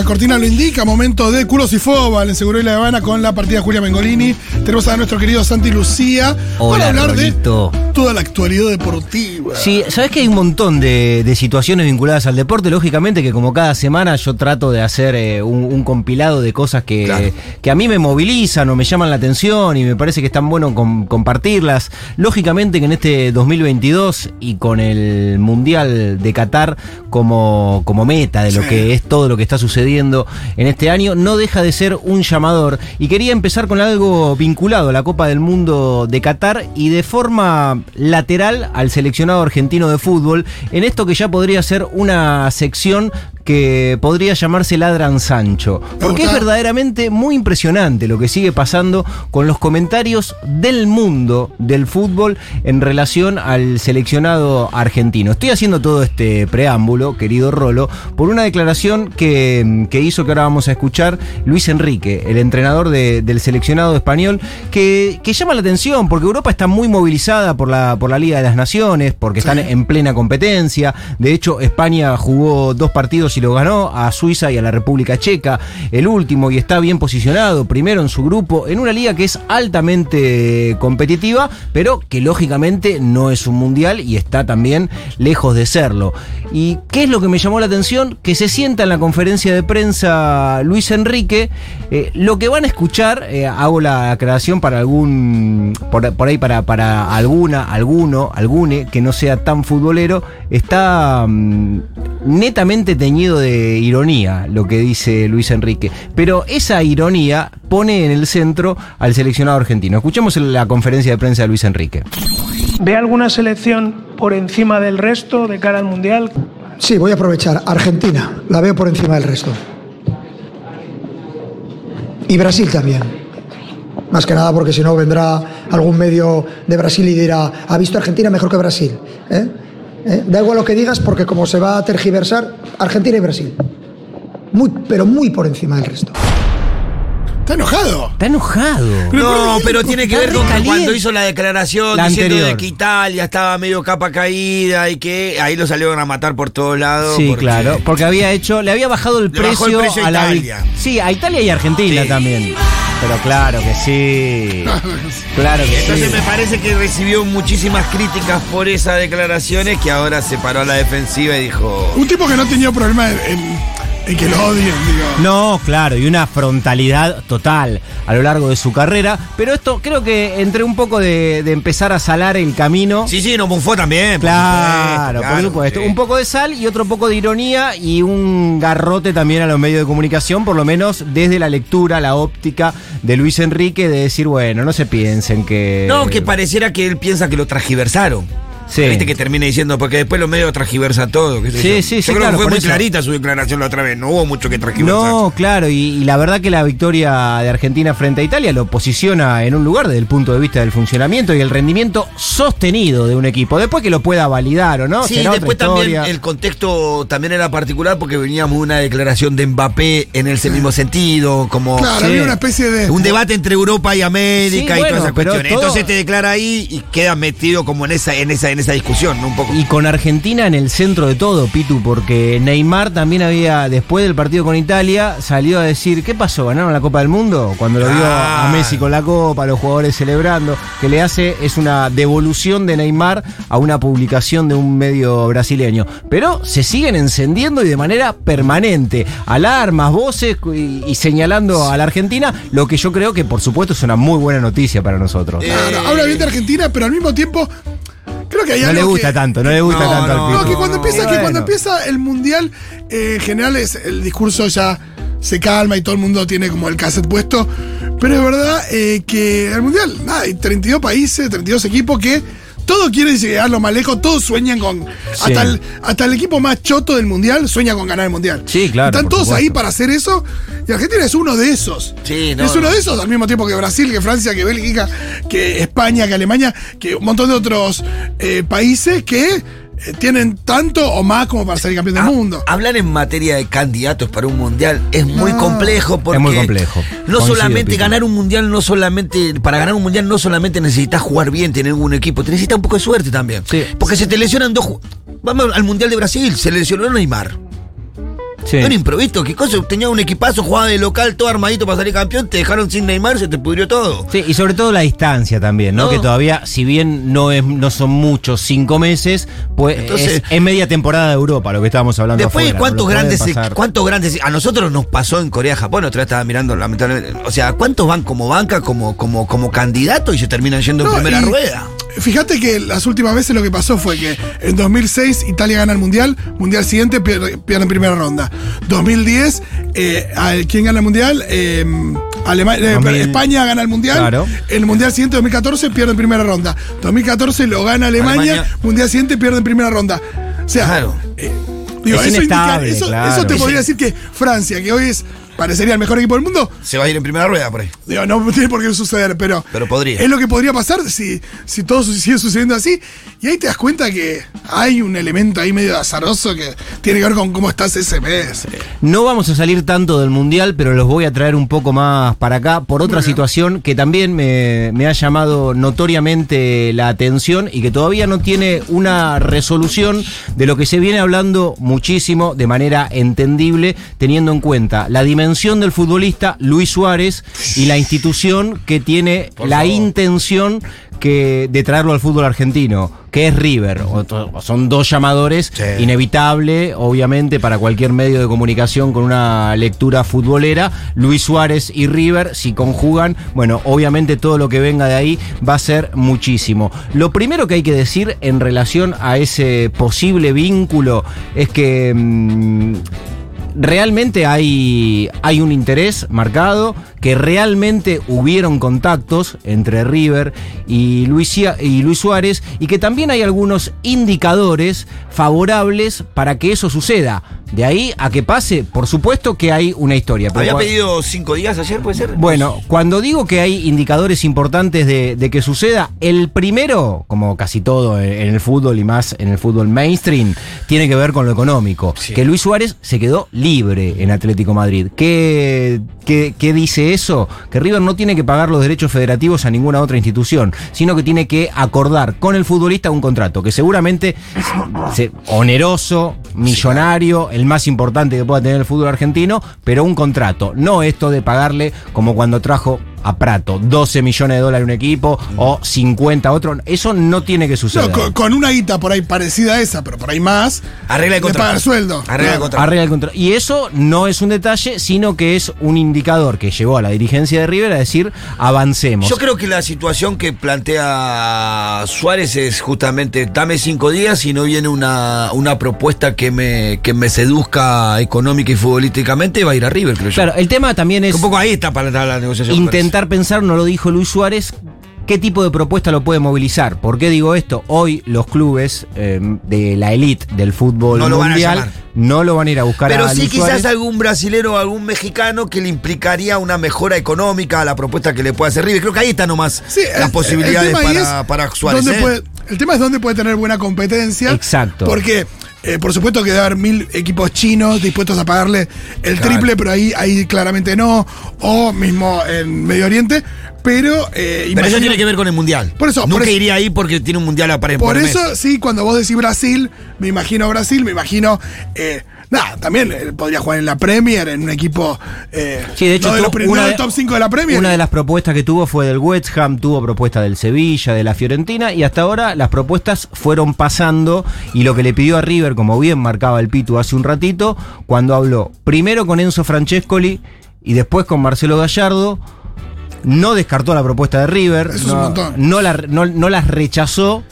La cortina lo indica, momento de culos y fobal en Seguro y la Habana con la partida Julia Mengolini. Tenemos a nuestro querido Santi Lucía Hola, para hablar Rolito. de toda la actualidad deportiva. Sí, sabes que hay un montón de, de situaciones vinculadas al deporte. Lógicamente que como cada semana yo trato de hacer eh, un, un compilado de cosas que, Claro. que a mí me movilizan o me llaman la atención y me parece que es tan bueno com- compartirlas. Lógicamente que en este 2022 y con el Mundial de Qatar como, como meta de lo Sí. que es todo lo que está sucediendo en este año, no deja de ser un llamador. Y quería empezar con algo vinculado a la Copa del Mundo de Qatar y de forma lateral al seleccionado argentino de fútbol, en esto que ya podría ser una sección que podría llamarse Ladran Sancho. Porque es verdaderamente muy impresionante lo que sigue pasando con los comentarios del mundo del fútbol en relación al seleccionado argentino. Estoy haciendo todo este preámbulo, querido Rolo, por una declaración que, que hizo que ahora vamos a escuchar Luis Enrique, el entrenador de- del seleccionado español, que, que llama la atención porque Europa está muy movilizada por la, por la Liga de las Naciones, porque están en plena competencia. De hecho, España jugó dos partidos y lo ganó a Suiza y a la República Checa, el último, y está bien posicionado, primero en su grupo, en una liga que es altamente competitiva, pero que lógicamente no es un mundial y está también lejos de serlo. ¿Y qué es lo que me llamó la atención? Que se sienta en la conferencia de prensa Luis Enrique. eh, lo que van a escuchar, eh, hago la aclaración para algún, por, ahí para, para alguna, alguno, algune que no sea tan futbolero, está mm, netamente teñido de ironía lo que dice Luis Enrique. Pero esa ironía pone en el centro al seleccionado argentino. Escuchemos la conferencia de prensa de Luis Enrique. ¿Ve alguna selección por encima del resto de cara al Mundial? Sí, voy a aprovechar. Argentina, la veo por encima del resto. Y Brasil también. Más que nada porque si no vendrá algún medio de Brasil y dirá, ha visto Argentina mejor que Brasil. ¿Eh? ¿Eh? Da igual lo que digas porque como se va a tergiversar, Argentina y Brasil. Muy, pero muy por encima del resto. Está enojado. Está enojado. No, pero tiene que ver con que cuando hizo la declaración La diciendo anterior. de que Italia estaba medio capa caída y que ahí lo salieron a matar por todos lados. Sí, porque- claro, porque había hecho, le había bajado el precio, el precio a a la Italia. Sí, a Italia y Argentina Sí. también. Pero claro que sí. Claro que Entonces sí. me parece que recibió muchísimas críticas por esas declaraciones que ahora se paró a la defensiva y dijo... Un tipo que no tenido problema en, en que lo odien, digo. No, claro, y una frontalidad total a lo largo de su carrera. Pero esto creo que entre un poco de, de empezar a salar el camino. Sí, sí, no bufó también. por Claro, por supuesto. sí. Un poco de sal y otro poco de ironía y un garrote también a los medios de comunicación, por lo menos desde la lectura, la óptica de Luis Enrique, de decir, bueno, no se piensen que. No, que pareciera que él piensa que lo transgiversaron. Sí. Viste que termina diciendo, porque después los medios transgiversan todo. qué sé Sí, yo. sí, Yo sí, creo claro, que fue muy eso. clarita su declaración la otra vez, no hubo mucho que transgiversar. No, claro, y, y la verdad que la victoria de Argentina frente a Italia lo posiciona en un lugar desde el punto de vista del funcionamiento y el rendimiento sostenido de un equipo. Después que lo pueda validar o no, Sí, será otra después también el contexto también era particular porque veníamos de una declaración de Mbappé en ese mismo sentido, como Claro, Sí. había una especie de. un debate entre Europa y América Sí, y bueno, todas esas cuestiones. todo- Entonces te declara ahí y queda metido como en esa, en esa, en esa discusión, ¿no? Un poco. Y con Argentina en el centro de todo, Pitu, porque Neymar también había, después del partido con Italia, salió a decir, ¿qué pasó? ¿Ganaron la Copa del Mundo? Cuando lo vio a. Messi con la Copa, los jugadores celebrando, que le hace es una devolución de Neymar a una publicación de un medio brasileño. Pero se siguen encendiendo y de manera permanente. Alarmas, voces y, y señalando a la Argentina, lo que yo creo que por supuesto es una muy buena noticia para nosotros. Claro, habla bien de Argentina, pero al mismo tiempo. Creo que hay no algo le gusta que- tanto, no le gusta No, tanto al no, Pitu. No, que cuando empieza, que bueno. cuando empieza el mundial, eh, en general es el discurso ya se calma y todo el mundo tiene como el cassette puesto. Pero es verdad eh, que el mundial, nada, hay 32 países, 32 equipos que todo quiere llegar lo más lejos, todos sueñan con. Hasta, el, hasta el equipo más choto del mundial sueña con ganar el mundial. Sí, claro, Están todos ahí para hacer eso. Y Argentina es uno de esos. Sí, no, es uno no. de esos, al mismo tiempo que Brasil, que Francia, que Bélgica, que España, que Alemania, que un montón de otros eh, países que tienen tanto o más como para ser campeón del Ah, mundo. Hablar en materia de candidatos para un mundial es muy No. complejo porque Es muy complejo. No Coincido, solamente ganar un mundial, no solamente para ganar un mundial no solamente necesitas jugar bien, tener un equipo, te necesitas un poco de suerte también. Sí. Porque se te lesionan dos. Vamos al mundial de Brasil, se lesionó Neymar. Sí. Un improviso, ¿qué cosa? Tenía un equipazo, jugaba de local, todo armadito para salir campeón, te dejaron sin Neymar, se te pudrió todo. Sí, y sobre todo la distancia también, ¿no? No. Que todavía, si bien no es, no son muchos, cinco meses, pues Entonces- es, es media temporada de Europa lo que estábamos hablando Después, afuera, ¿cuántos no grandes, cuántos grandes, a nosotros nos pasó en Corea, Japón, otra vez estaba mirando, lamentablemente, o sea, ¿cuántos van como banca, como, como, como candidato y se terminan yendo No, en primera y- rueda? Fíjate que las últimas veces lo que pasó fue que en 2006 Italia gana el Mundial, Mundial siguiente pierde, pierde en primera ronda. 2010, eh, ¿quién gana el Mundial? Eh, Alema- eh, 2000. España gana el Mundial. Claro. El Mundial siguiente, 2014, pierde en primera ronda. 2014 lo gana Alemania, Alemania. Mundial siguiente pierde en primera ronda. O sea, Claro. eh, digo, Es eso, indica- inestable, eso, claro. eso te podría decir que Francia, que hoy es parecería el mejor equipo del mundo, Se va a ir en primera rueda por ahí. Digo, no tiene por qué suceder, pero. Pero podría. Es lo que podría pasar si, si todo sigue sucediendo así. Y ahí te das cuenta que hay un elemento ahí medio azaroso que tiene que ver con cómo estás ese mes. No vamos a salir tanto del Mundial, pero los voy a traer un poco más para acá por otra situación que también me, me ha llamado notoriamente la atención y que todavía no tiene una resolución de lo que se viene hablando muchísimo de manera entendible, teniendo en cuenta la dimensión del futbolista Luis Suárez y la institución que tiene la intención que de traerlo al fútbol argentino, que es River. Son dos llamadores Sí. inevitable, obviamente, para cualquier medio de comunicación con una lectura futbolera. Luis Suárez y River, si conjugan, bueno, obviamente todo lo que venga de ahí va a ser muchísimo. Lo primero que hay que decir en relación a ese posible vínculo es que... mm, realmente hay, hay un interés marcado, que realmente hubieron contactos entre River y Luis, y Luis Suárez y que también hay algunos indicadores favorables para que eso suceda. De ahí a que pase, por supuesto que hay una historia. pero Había pedido cinco días ayer, ¿puede ser? bueno, cuando digo que hay indicadores importantes de, de que suceda, el primero, como casi todo en en el fútbol y más en el fútbol mainstream, tiene que ver con lo económico. Sí. Que Luis Suárez se quedó libre en Atlético Madrid. ¿Qué, qué, qué dice eso? Que River no tiene que pagar los derechos federativos a ninguna otra institución, sino que tiene que acordar con el futbolista un contrato que seguramente se- oneroso, millonario, el más importante que pueda tener el fútbol argentino, pero un contrato, no esto de pagarle como cuando trajo a Prato 12 millones de dólares un equipo o 50 a otro, eso no tiene que suceder. No, con, con una guita por ahí parecida a esa, pero por ahí más. Arregla el le contrato. paga el sueldo. Arregla el contrato. Arregla el contrato. Y eso no es un detalle, sino que es un indicador que llevó a la dirigencia de River a decir avancemos. Yo creo que la situación que plantea Suárez es justamente dame cinco días y no viene una, una propuesta que me, que me seduzca económica y futbolísticamente, va a ir a River, creo yo. Claro, el tema también es Un poco ahí está para la, la negociación. me intentar pensar, no lo dijo Luis Suárez, qué tipo de propuesta lo puede movilizar. ¿Por qué digo esto? Hoy los clubes eh, de la elite del fútbol No lo van a mundial llamar. no lo van a ir a buscar Pero a sí Luis quizás Suárez. algún brasilero o algún mexicano que le implicaría una mejora económica a la propuesta que le puede hacer River. Creo que ahí está nomás Sí, las el- posibilidades el para, para Suárez. ¿eh? puede- el tema es dónde puede tener buena competencia. Exacto. Porque, eh, por supuesto que debe haber mil equipos chinos dispuestos a pagarle el Claro. triple, pero ahí, ahí claramente no. O mismo en Medio Oriente. Pero, eh, Pero eso tiene que ver con el mundial. Por eso, Nunca por eso- iría ahí porque tiene un mundial a Por mes. eso, sí, cuando vos decís Brasil, me imagino Brasil, me imagino. Eh, nada, también eh, podría jugar en la Premier, en un equipo. eh, Sí, de hecho, no de los no top 5 de la Premier. una de las propuestas que tuvo fue del West Ham, tuvo propuesta del Sevilla, de la Fiorentina, y hasta ahora las propuestas fueron pasando. Y lo que le pidió a River, como bien marcaba el Pitu hace un ratito, cuando habló primero con Enzo Francescoli y después con Marcelo Gallardo. No descartó la propuesta de River, Eso es un no, montón. no la- no- no las rechazó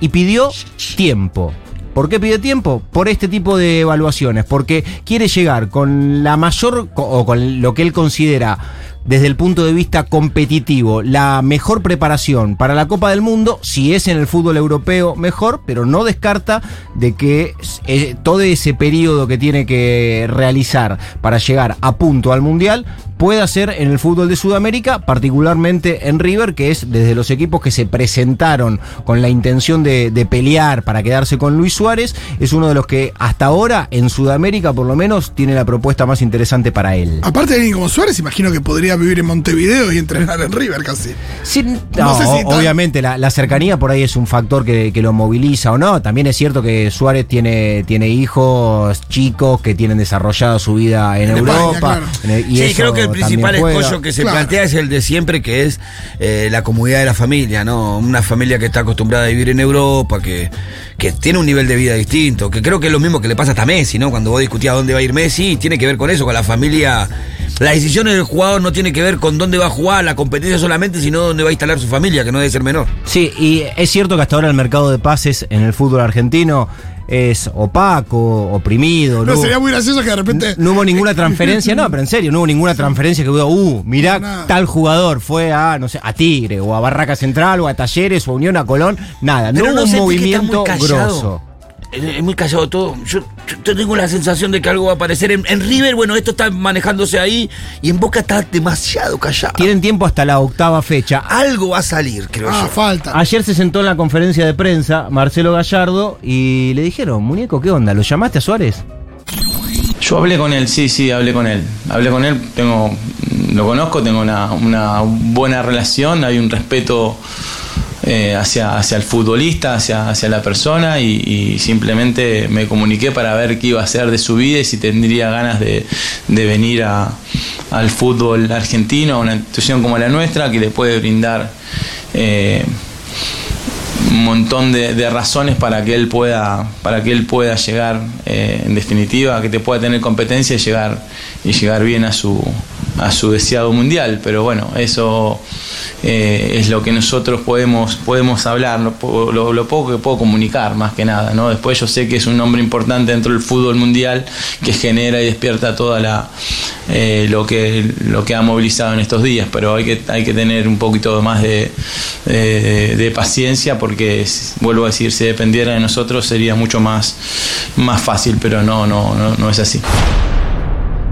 y pidió tiempo. ¿Por qué pide tiempo? Por este tipo de evaluaciones, porque quiere llegar con la mayor, o con lo que él considera desde el punto de vista competitivo, la mejor preparación para la Copa del Mundo, si es en el fútbol europeo, mejor, pero no descarta de que eh, todo ese periodo que tiene que realizar para llegar a punto al Mundial pueda ser en el fútbol de Sudamérica, particularmente en River, que es desde los equipos que se presentaron con la intención de, de pelear para quedarse con Luis Suárez, es uno de los que hasta ahora en Sudamérica por lo menos tiene la propuesta más interesante para él. Aparte de alguien como Suárez, imagino que podría vivir en Montevideo y entrenar en River casi. Sí, no, No sé si obviamente la, la cercanía por ahí es un factor que, que lo moviliza o no. También es cierto que Suárez tiene, tiene hijos chicos que tienen desarrollada su vida en, En España, Europa. claro. en el- y sí, eso creo que el principal también juega. escollo que se Claro. plantea es el de siempre, que es eh, la comunidad de la familia, ¿no? Una familia que está acostumbrada a vivir en Europa, que, que tiene un nivel de vida distinto, que creo que es lo mismo que le pasa hasta a Messi, ¿no? Cuando vos discutís a dónde va a ir Messi, tiene que ver con eso, con la familia. Las decisiones del jugador no tiene que ver con dónde va a jugar la competencia solamente, sino dónde va a instalar su familia, que no debe ser menor. Sí, y es cierto que hasta ahora el mercado de pases en el fútbol argentino es opaco, oprimido. No, sería muy gracioso que de repente. No hubo ninguna transferencia, no, pero en serio, no hubo ninguna transferencia que hubo, uh, mirá, Nada. tal jugador fue a, no sé, a Tigre, o a Barraca Central, o a Talleres, o a Unión, a Colón, nada, no hubo un movimiento grosso. Es muy callado todo. Yo, yo tengo la sensación de que algo va a aparecer. En, en River, bueno, esto está manejándose ahí. Y en Boca está demasiado callado. Tienen tiempo hasta la octava fecha. Algo va a salir, creo Ah, yo. falta. Ayer se sentó en la conferencia de prensa Marcelo Gallardo y le dijeron, muñeco, ¿qué onda? ¿Lo llamaste a Suárez? Yo hablé con él, sí, sí, hablé con él. Hablé con él, tengo, lo conozco, tengo una, una buena relación, hay un respeto eh, hacia, hacia el futbolista, hacia, hacia la persona y, simplemente me comuniqué para ver qué iba a hacer de su vida y si tendría ganas de, de venir a- al fútbol argentino, a una institución como la nuestra que le puede brindar eh, un montón de, de razones para que él pueda para que él pueda llegar eh, en definitiva que te pueda tener competencia y llegar y llegar bien a su a su deseado mundial pero bueno eso eh, es lo que nosotros podemos podemos hablar lo, lo- poco que puedo comunicar más que nada no después yo sé que es un nombre importante dentro del fútbol mundial que genera y despierta toda la eh, lo que lo que ha movilizado en estos días pero hay que hay que tener un poquito más de, de- de paciencia porque vuelvo a decir si dependiera de nosotros sería mucho más más fácil pero no no no, no es así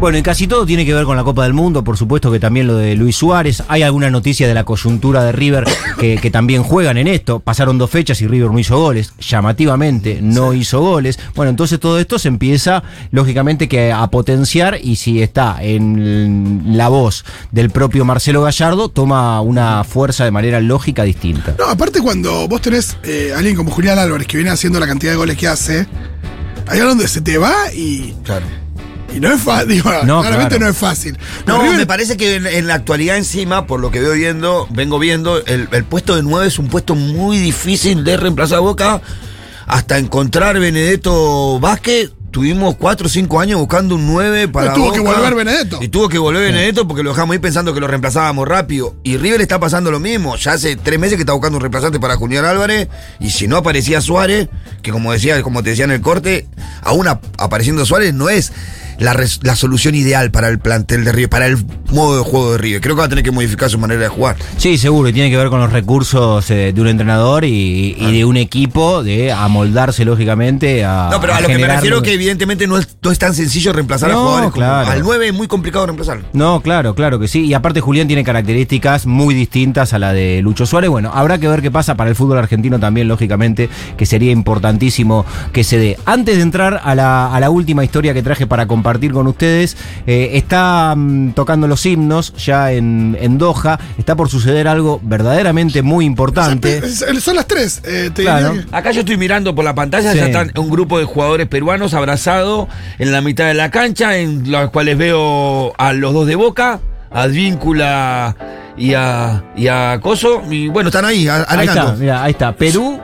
Bueno, y casi todo tiene que ver con la Copa del Mundo, por supuesto que también lo de Luis Suárez. Hay alguna noticia de la coyuntura de River que, que también juegan en esto. Pasaron dos fechas y River no hizo goles. Llamativamente no hizo goles. Bueno, entonces todo esto se empieza, lógicamente, que a potenciar y si está en la voz del propio Marcelo Gallardo, toma una fuerza de manera lógica distinta. No, aparte cuando vos tenés eh, alguien como Julián Álvarez que viene haciendo la cantidad de goles que hace, hay algo donde se te va y, Claro. Y no es fácil. Digo, No, claramente claro. no es fácil. No, River- me parece que en, en la actualidad encima, por lo que veo viendo, vengo viendo, el, el puesto de 9 es un puesto muy difícil de reemplazar a Boca. Hasta encontrar Benedetto Vázquez, tuvimos 4 o 5 años buscando un 9 para tuvo que volver Benedetto. Y tuvo que volver Benedetto porque lo dejamos ahí pensando que lo reemplazábamos rápido. Y River está pasando lo mismo. Ya hace tres meses que está buscando un reemplazante para Julián Álvarez. Y si no aparecía Suárez, que como decía, como te decía en el corte, aún ap- apareciendo Suárez no es la, res- la solución ideal para el plantel de River, para el modo de juego de River. Creo que va a tener que modificar su manera de jugar. Sí, seguro, y tiene que ver con los recursos eh, de un entrenador y, y de un equipo de amoldarse lógicamente a. No, pero a, lo que me refiero que evidentemente no es, no es tan sencillo reemplazar a jugadores. como- claro. al 9 es muy complicado reemplazarlo. No, claro, claro que sí. Y aparte Julián tiene características muy distintas a la de Lucho Suárez. Bueno, habrá que ver qué pasa para el fútbol argentino también, lógicamente, que sería importantísimo que se dé. Antes de entrar a la, a la última historia que traje para compartir con ustedes, eh, está mm, tocando los himnos ya en, en Doha. Está por suceder algo verdaderamente muy importante. Es- es- Son las tres. eh, te Claro. diría que- Acá yo estoy mirando por la pantalla, Sí. ya están un grupo de jugadores peruanos abrazados en la mitad de la cancha, en los cuales veo a los dos de Boca, a Advíncula y a, y a Coso, y bueno, están ahí, a- Ahí está, mira, ahí está. Perú,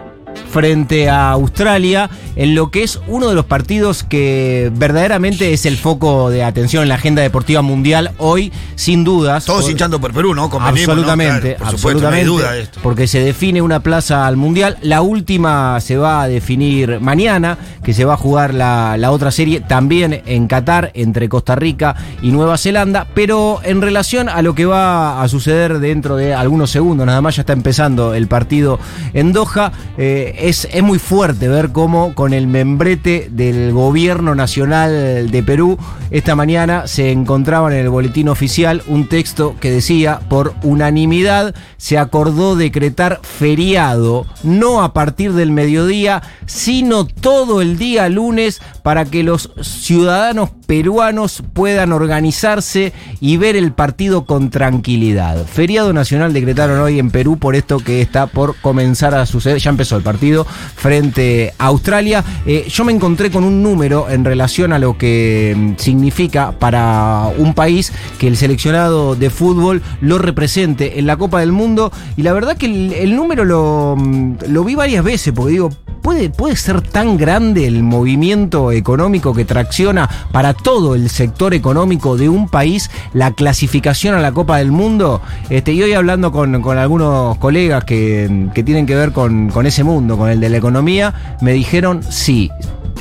frente a Australia en lo que es uno de los partidos que verdaderamente es el foco de atención en la agenda deportiva mundial hoy, sin dudas. Todos Por- hinchando por Perú, ¿no? Convenimos, ¿no? Absolutamente, Claro, por supuesto, no hay absolutamente, duda de esto. porque se define una plaza al Mundial. La última se va a definir mañana, que se va a jugar la, la otra serie también en Qatar, entre Costa Rica y Nueva Zelanda, pero en relación a lo que va a suceder dentro de algunos segundos, nada más ya está empezando el partido en Doha, eh, es, es muy fuerte ver cómo con el membrete del gobierno nacional de Perú, esta mañana se encontraba en el boletín oficial un texto que decía, por unanimidad se acordó decretar feriado, no a partir del mediodía, sino todo el día lunes para que los ciudadanos peruanos puedan organizarse y ver el partido con tranquilidad. Feriado nacional decretaron hoy en Perú por esto que está por comenzar a suceder. Ya empezó el partido frente a Australia. Eh, yo me encontré con un número en relación a lo que mm, significa para un país que el seleccionado de fútbol lo represente en la Copa del Mundo y la verdad que el, número lo, mm, lo vi varias veces porque digo, ¿puede, ¿puede ser tan grande el movimiento económico que tracciona para todo el sector económico de un país la clasificación a la Copa del Mundo? Este, y hoy hablando con, con algunos colegas que, que tienen que ver con, con ese mundo, con el de la economía, me dijeron sí.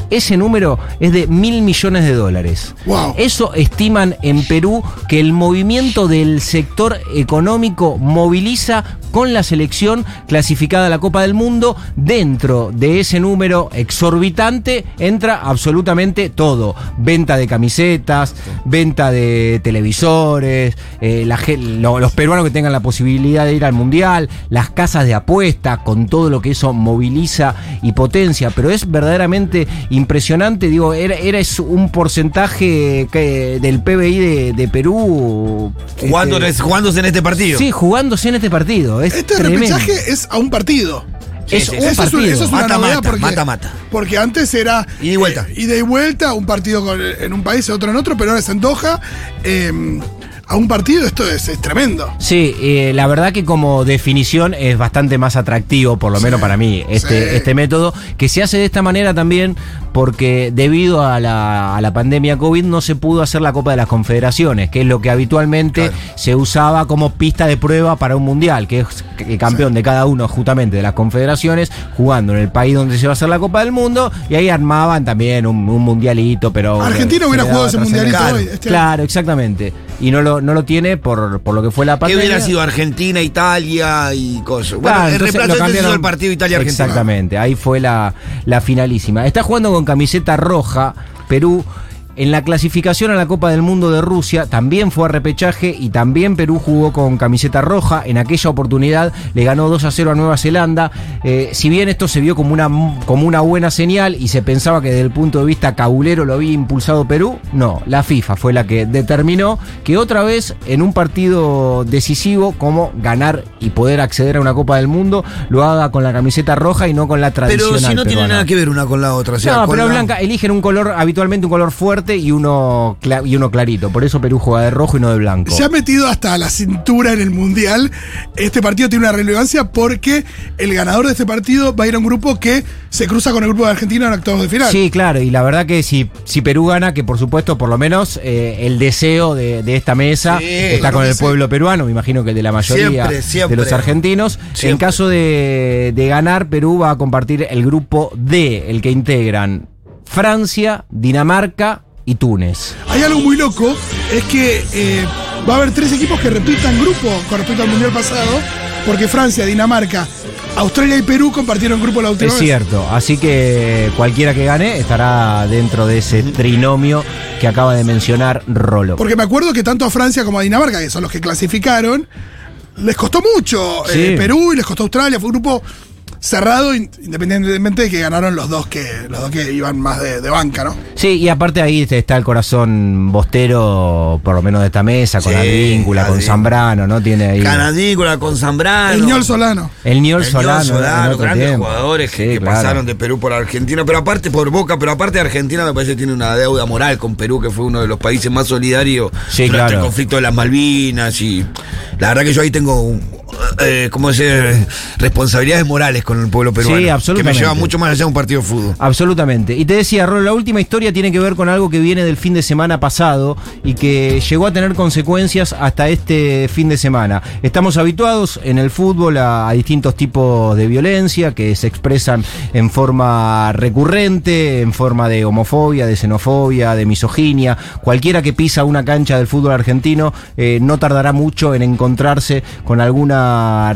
Ese número es de mil millones de dólares. Wow. Eso estiman en Perú que el movimiento del sector económico moviliza con la selección clasificada a la Copa del Mundo. Dentro de ese número exorbitante entra absolutamente todo. Venta de camisetas, venta de televisores, eh, la lo- los peruanos que tengan la posibilidad de ir al Mundial, las casas de apuesta, con todo lo que eso moviliza y potencia. Pero es verdaderamente impresionante, digo, era, era es un porcentaje que- del PBI de, de Perú. Jugando, este, jugándose en este partido. Sí, jugándose en este partido. Es Este tremendo. repechaje es a un partido. Es sí, un. Eso es, partido. una- eso es una Mata, novedad mata, porque, mata, mata. porque antes era Ida y vuelta. eh, ida y vuelta, un partido con- en un país otro en otro, pero ahora es en Doha. eh, a un partido esto es, es tremendo. Sí, eh, la verdad que como definición es bastante más atractivo, por lo menos para mí, este, este método, que se hace de esta manera también porque debido a la, a la pandemia COVID no se pudo hacer la Copa de las Confederaciones, que es lo que habitualmente se usaba como pista de prueba para un mundial, que es el campeón de cada uno justamente de las confederaciones, jugando en el país donde se va a hacer la Copa del Mundo, y ahí armaban también un, un mundialito, pero... Argentina hubiera jugado ese mundialito Claro, hoy. este Claro, exactamente. Y no lo, no lo tiene por, por lo que fue la ¿Qué pandemia. hubiera sido Argentina, Italia y cosas? Bueno, Claro, el reemplazo lo entonces cambiaron- hizo el partido Italia-Argentina. Exactamente, ahí fue la, la finalísima. Está jugando con camiseta roja, Perú. En la clasificación a la Copa del Mundo de Rusia también fue a repechaje y también Perú jugó con camiseta roja. En aquella oportunidad le ganó 2 a 0 a Nueva Zelanda. Eh, si bien esto se vio como una, como una buena señal y se pensaba que desde el punto de vista cabulero lo había impulsado Perú, no, la FIFA fue la que determinó que otra vez en un partido decisivo como ganar y poder acceder a una Copa del Mundo lo haga con la camiseta roja y no con la tradicional. Pero si no tiene nada que ver una con la otra. o sea, No, pero la- Blanca, eligen un color, habitualmente un color fuerte y uno, y uno clarito. Por eso Perú juega de rojo y no de blanco. Se ha metido hasta la cintura en el Mundial. Este partido tiene una relevancia porque el ganador de este partido va a ir a un grupo que se cruza con el grupo de Argentina en octavos de final. Sí, claro, y la verdad que si, si Perú gana, que por supuesto, por lo menos eh, el deseo de, de esta mesa Sí, está con el sí. pueblo peruano, me imagino que el de la mayoría Siempre, siempre. de los argentinos. En caso de, de ganar, Perú va a compartir el grupo D, el que integran Francia, Dinamarca y Túnez. Hay algo muy loco, es que eh, va a haber tres equipos que repitan grupo con respecto al Mundial pasado, porque Francia, Dinamarca, Australia y Perú compartieron grupo la última Es vez. cierto, así que cualquiera que gane estará dentro de ese trinomio que acaba de mencionar Rolo. Porque me acuerdo que tanto a Francia como a Dinamarca, que son los que clasificaron, les costó mucho Sí. eh, Perú y les costó Australia. Fue un grupo cerrado, in- independientemente de que ganaron los dos que, los dos que iban más de, de banca, ¿no? Sí, y aparte ahí está el corazón bostero, por lo menos de esta mesa, con Sí, Advíncula, con. Zambrano, ¿no? Tiene ahí. Canadícola con Zambrano. El ñol Solano. El Niol El Solano. Ñol Solano, grandes tiempo. jugadores que, Sí, que claro. pasaron de Perú por Argentina, pero aparte por Boca, pero aparte Argentina me parece que tiene una deuda moral con Perú, que fue uno de los países más solidarios Sí, durante claro. el conflicto de las Malvinas y la verdad que yo ahí tengo un- eh, ¿cómo decir? responsabilidades morales con el pueblo peruano. Sí, absolutamente. Que me lleva mucho más allá de un partido de fútbol. Absolutamente. Y te decía, Rolo, la última historia tiene que ver con algo que viene del fin de semana pasado y que llegó a tener consecuencias hasta este fin de semana. Estamos habituados en el fútbol a, a distintos tipos de violencia que se expresan en forma recurrente, en forma de homofobia, de xenofobia, de misoginia. Cualquiera que pisa una cancha del fútbol argentino eh, no tardará mucho en encontrarse con alguna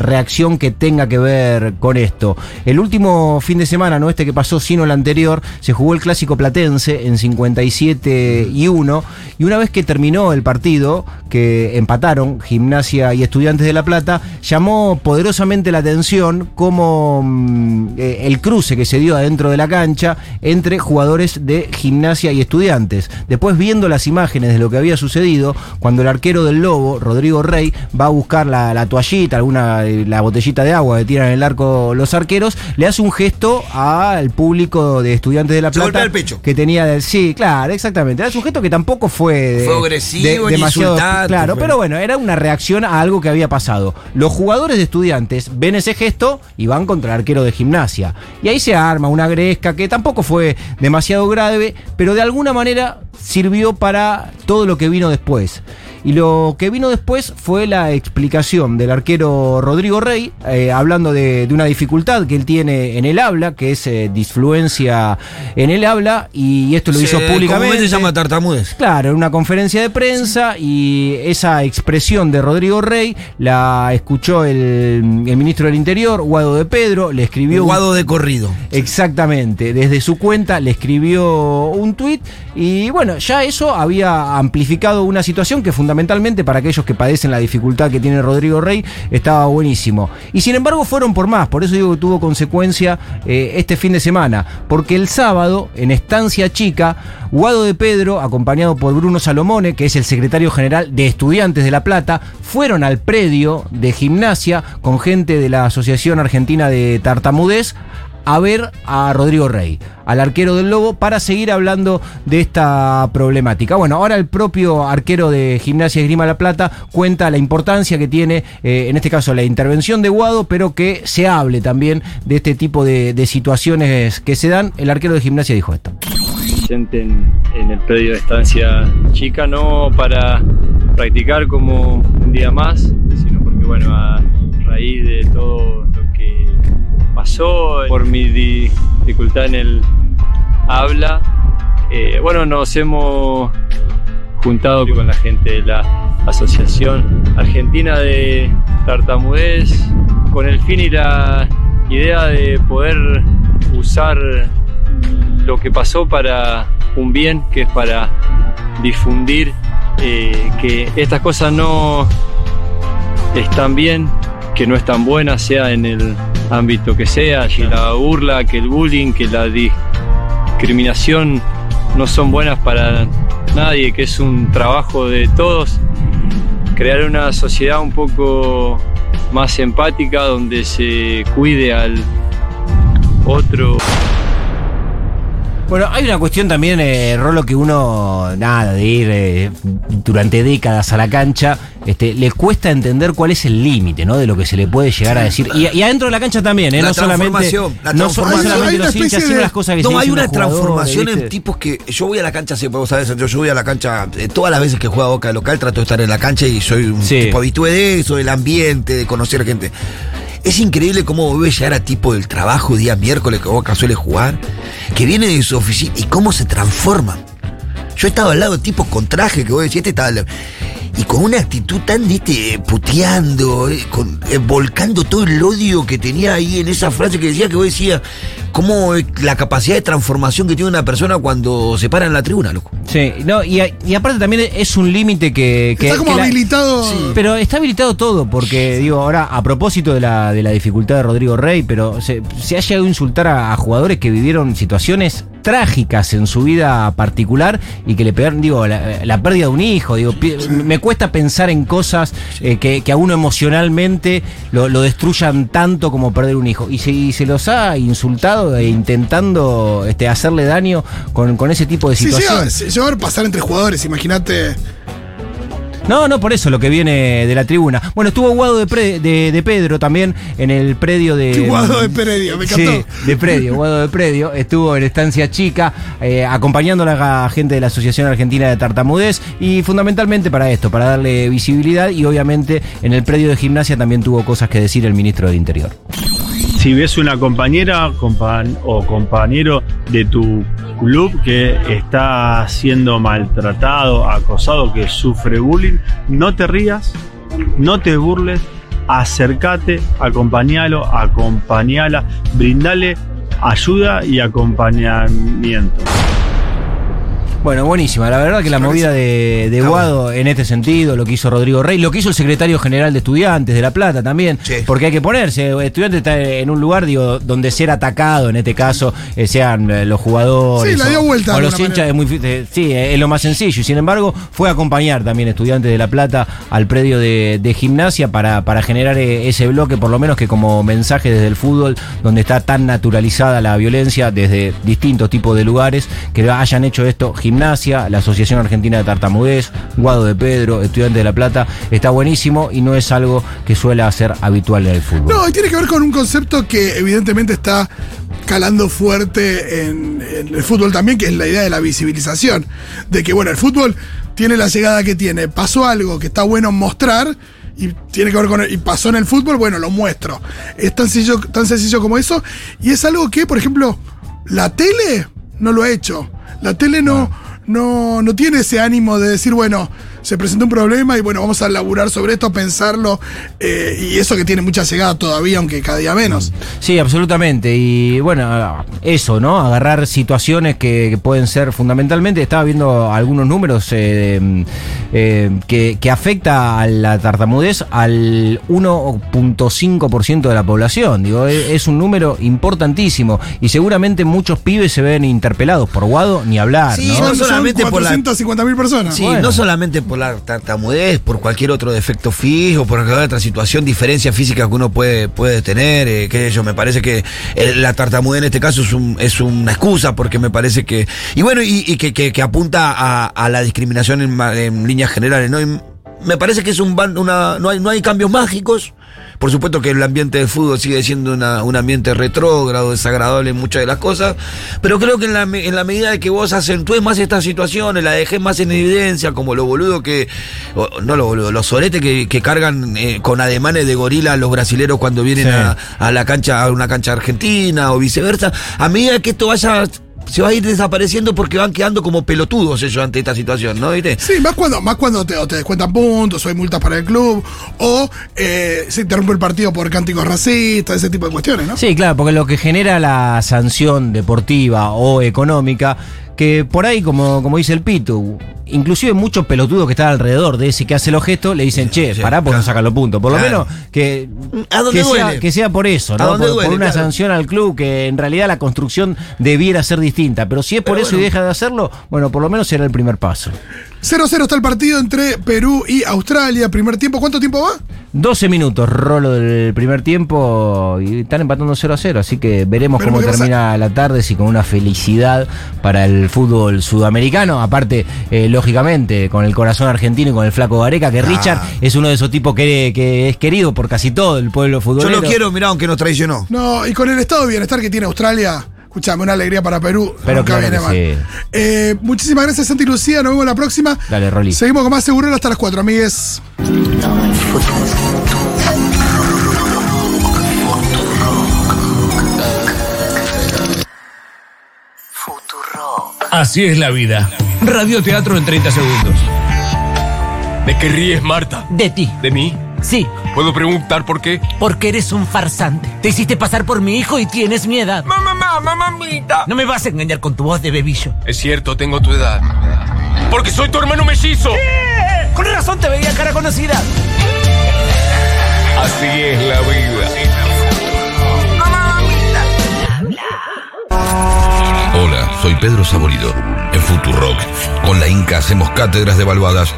reacción que tenga que ver con esto. El último fin de semana, no este que pasó, sino el anterior, se jugó el clásico platense en 57 y 1. Y una vez que terminó el partido, que empataron Gimnasia y Estudiantes de La Plata, llamó poderosamente la atención como mm, eh, el cruce que se dio adentro de la cancha entre jugadores de Gimnasia y Estudiantes. Después, viendo las imágenes de lo que había sucedido, cuando el arquero del Lobo, Rodrigo Rey, va a buscar la, la toallita, alguna, eh, la botellita de agua que tiran en el arco los arqueros, le hace un gesto al público de Estudiantes de La Se Plata. golpea el pecho. Que tenía. de- sí, claro, exactamente. Era un gesto que tampoco fue. de- Fue agresivo ni insultante, Claro, fue. pero bueno, era una reacción a algo que había pasado. Los jugadores de estudiantes ven ese gesto y van contra el arquero de gimnasia. Y ahí se arma una gresca que tampoco fue demasiado grave, pero de alguna manera sirvió para todo lo que vino después. Y lo que vino después fue la explicación del arquero Rodrigo Rey, eh, hablando de, de una dificultad que él tiene en el habla, que es eh, disfluencia en el habla, y esto lo hizo públicamente. comúnmente se llama tartamudez. Claro, en una conferencia de prensa y esa expresión de Rodrigo Rey la escuchó el, el ministro del Interior, Guado de Pedro, le escribió... Guado de corrido. Exactamente, desde su cuenta le escribió un tuit y bueno, ya eso había amplificado una situación que fundamentalmente para aquellos que padecen la dificultad que tiene Rodrigo Rey estaba buenísimo. Y sin embargo fueron por más, por eso digo que tuvo consecuencia eh, este fin de semana, porque el sábado en Estancia Chica, Guado de Pedro, acompañado por Bruno Salomone, que es el secretario general de Estudiantes de La Plata, fueron al predio de gimnasia con gente de la Asociación Argentina de Tartamudez a ver a Rodrigo Rey, al arquero del Lobo, para seguir hablando de esta problemática. Bueno, ahora el propio arquero de Gimnasia Esgrima La Plata cuenta la importancia que tiene, eh, en este caso, la intervención de Guado, pero que se hable también de este tipo de, situaciones que se dan. El arquero de Gimnasia dijo esto. en, en el predio de estancia chica, no para practicar como un día más, sino porque, bueno, a raíz de todo pasó, por mi di- dificultad en el habla, eh, bueno, nos hemos juntado con la gente de la Asociación Argentina de Tartamudez con el fin y la idea de poder usar lo que pasó para un bien, que es para difundir eh, que estas cosas no están bien, que no están buenas, sea en el ámbito que sea, que la burla, que el bullying, que la discriminación no son buenas para nadie, que es un trabajo de todos, crear una sociedad un poco más empática donde se cuide al otro. Bueno, hay una cuestión también, eh, Rolo, que uno, nada, de ir eh, durante décadas a la cancha, este, le cuesta entender cuál es el límite, ¿no? De lo que se le puede llegar a decir. Y, y adentro de la cancha también, ¿eh? La no solamente, transformación, la so- no transformación. solamente Hay una los hinchas, especie sino de- las cosas que se No, hay una transformación en tipos que. Yo voy a la cancha, siempre vos sabés, yo, yo voy a la cancha. eh, todas las veces que juega Boca de local, trato de estar en la cancha y soy un Sí. tipo habitué de eso, del ambiente, de conocer gente. Es increíble cómo vuelve a llegar a tipo del trabajo día miércoles que Boca suele jugar, que viene de su oficina y cómo se transforman. Yo he estado al lado de tipos con traje que vos decís, este estaba. al lado. Y con una actitud tan, viste, puteando, eh, con- eh, volcando todo el odio que tenía ahí en esa frase que decía que vos decías, cómo la capacidad de transformación que tiene una persona cuando se para en la tribuna, loco. Sí, no, y, y aparte también es un límite que, que- Está como que la- habilitado. Pero está habilitado todo, porque digo, ahora, a propósito de la, de la dificultad de Rodrigo Rey, pero se, se ha llegado a insultar a, a jugadores que vivieron situaciones trágicas en su vida particular y que le pegaron, digo, la, la pérdida de un hijo, digo, me cuesta pensar en cosas eh, que, que a uno emocionalmente lo, lo destruyan tanto como perder un hijo. Y se, y se los ha insultado e intentando este, hacerle daño con, con ese tipo de Sí, sí, situaciones. llegó a pasar entre jugadores, imagínate. No, no, por eso lo que viene de la tribuna. Bueno, estuvo Guado de, Pre- de, de Pedro también en el predio de. Guado de Predio, me Sí, encantó. de predio, Guado de predio. Estuvo en Estancia Chica, eh, acompañando a la gente de la Asociación Argentina de Tartamudez y fundamentalmente para esto, para darle visibilidad y obviamente en el predio de gimnasia también tuvo cosas que decir el ministro de Interior. Si ves una compañera compa- o compañero de tu club que está siendo maltratado, acosado, que sufre bullying, no te rías, no te burles, acércate, acompañalo, acompañala, brindale ayuda y acompañamiento. Bueno, buenísima. La verdad que la movida de, de Guado en este sentido, lo que hizo Rodrigo Rey, lo que hizo el secretario general de Estudiantes de La Plata también, Sí. porque hay que ponerse, el estudiante está en un lugar, digo, donde ser atacado, en este caso, eh, sean eh, los jugadores Sí, la dio o- vuelta o de los hinchas, es muy, eh, sí, eh, es lo más sencillo, y sin embargo, fue a acompañar también Estudiantes de La Plata al predio de, de gimnasia para, para generar eh, ese bloque, por lo menos que como mensaje desde el fútbol, donde está tan naturalizada la violencia desde distintos tipos de lugares, que hayan hecho esto gimnasia, la Asociación Argentina de Tartamudez, Guado de Pedro, Estudiantes de La Plata, está buenísimo y no es algo que suele hacer habitual en el fútbol. No, y tiene que ver con un concepto que evidentemente está calando fuerte en, el fútbol también, que es la idea de la visibilización. De que, bueno, el fútbol tiene la llegada que tiene. Pasó algo que está bueno mostrar y tiene que ver con. y pasó en el fútbol, bueno, lo muestro. Es tan sencillo, tan sencillo como eso. Y es algo que, por ejemplo, la tele no lo ha hecho. La tele no, no, no tiene ese ánimo de decir, bueno, se presentó un problema y bueno, vamos a laburar sobre esto, pensarlo. eh, y eso que tiene mucha llegada todavía, aunque cada día menos. Sí, absolutamente. Y bueno, eso, ¿no? Agarrar situaciones que, que pueden ser fundamentalmente. Estaba viendo algunos números eh, de, eh, que, que afecta a la tartamudez al 1.5% de la población. Digo, es, es un número importantísimo. Y seguramente muchos pibes se ven interpelados por Guado, ni hablar, Sí, ¿no? no solamente por la- 450.000 personas. Sí, Bueno. no solamente por la tartamudez, por cualquier otro defecto fijo, por cualquier otra situación, diferencia física que uno puede, puede tener, eh, qué sé yo, me parece que eh, la tartamudez en este caso es, un, es una excusa, porque me parece que, y bueno, y, y que, que- apunta a, a la discriminación en, en líneas generales, ¿no? Me parece que es un una, no hay, no hay cambios mágicos. Por supuesto que el ambiente del fútbol sigue siendo una- un ambiente retrógrado, desagradable en muchas de las cosas, pero creo que en la, me- en la medida de que vos acentúes más estas situaciones, la dejes más en evidencia, como los boludos que, no los boludos, los soretes que, que cargan eh, con ademanes de gorila a los brasileros cuando vienen Sí. a, a la cancha, a una cancha argentina o viceversa, a medida que esto vaya se va a ir desapareciendo porque van quedando como pelotudos ellos ante esta situación, ¿no? ¿Viste? Sí, más cuando, más cuando te, te descuentan puntos, o hay multas para el club, o eh, se interrumpe el partido por cánticos racistas, ese tipo de cuestiones, ¿no? Sí, claro, porque lo que genera la sanción deportiva o económica, que por ahí, como, como dice el Pitu, inclusive muchos pelotudos que están alrededor de ese que hace los gestos, le dicen, che, Sí, pará, pues claro. no sacan los puntos. Por lo Claro. menos que, ¿A dónde que, sea, duele? que sea por eso, ¿A ¿no? dónde Por, una Claro. sanción al club, que en realidad la construcción debiera ser distinta. Pero si es por Pero eso y deja de hacerlo, bueno, por lo menos será el primer paso. 0-0 está el partido entre Perú y Australia. Primer tiempo, ¿cuánto tiempo va? 12 minutos, rolo del primer tiempo y están empatando 0 a 0, así que veremos Veremos cómo termina la tarde, si con una felicidad para el fútbol sudamericano, aparte, eh, lógicamente, con el corazón argentino y con el flaco Gareca, que Richard es uno de esos tipos que, que es querido por casi todo el pueblo Yo futbolero. lo quiero, mirá, aunque nos traicionó. No, y con el estado de bienestar que tiene Australia, escuchame, una alegría para Perú. Pero nunca claro viene mal. sí. Eh, muchísimas gracias, Santi y Lucía. Nos vemos la próxima. Dale, Rolly. Seguimos con más seguro hasta las 4, amigues. Así es la vida. Radioteatro en 30 segundos. ¿De qué ríes, Marta? De ti. ¿De mí? Sí, ¿Puedo preguntar por qué? porque eres un farsante. Te hiciste pasar por mi hijo y tienes mi edad. ¡Mamá, mamá, mamita! No me vas a engañar con tu voz de bebillo. Es cierto, tengo tu edad. Porque soy tu hermano mellizo. Con razón te veía cara conocida. Así es la vida. Hola, soy Pedro Saborido. En Futurock, con la Inca hacemos cátedras devaluadas,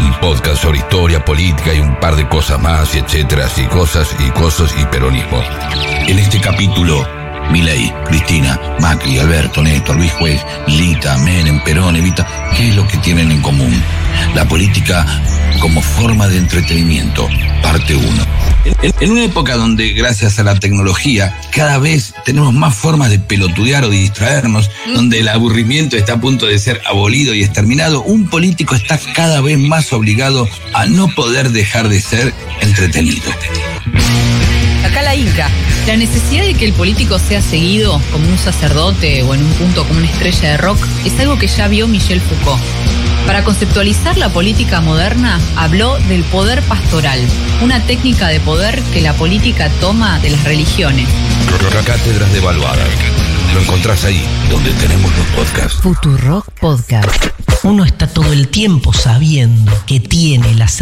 un podcast sobre historia, política y un par de cosas más, y etcétera, y cosas, y cosas, y peronismo. En este capítulo, Milei, Cristina, Macri, Alberto, Néstor, Luis Juez, Lita, Menem, Perón, Evita, ¿qué es lo que tienen en común? La política como forma de entretenimiento, parte 1. En, en una época donde gracias a la tecnología cada vez tenemos más formas de pelotudear o de distraernos, donde el aburrimiento está a punto de ser abolido y exterminado, un político está cada vez más obligado a no poder dejar de ser entretenido. Inca. La necesidad de que el político sea seguido como un sacerdote o en un punto como una estrella de rock es algo que ya vio Michel Foucault. Para conceptualizar la política moderna, habló del poder pastoral, una técnica de poder que la política toma de las religiones. Cátedras devaluadas. Lo encontrás ahí, donde tenemos los podcasts. Futurock Podcast. Uno está todo el tiempo sabiendo que tiene las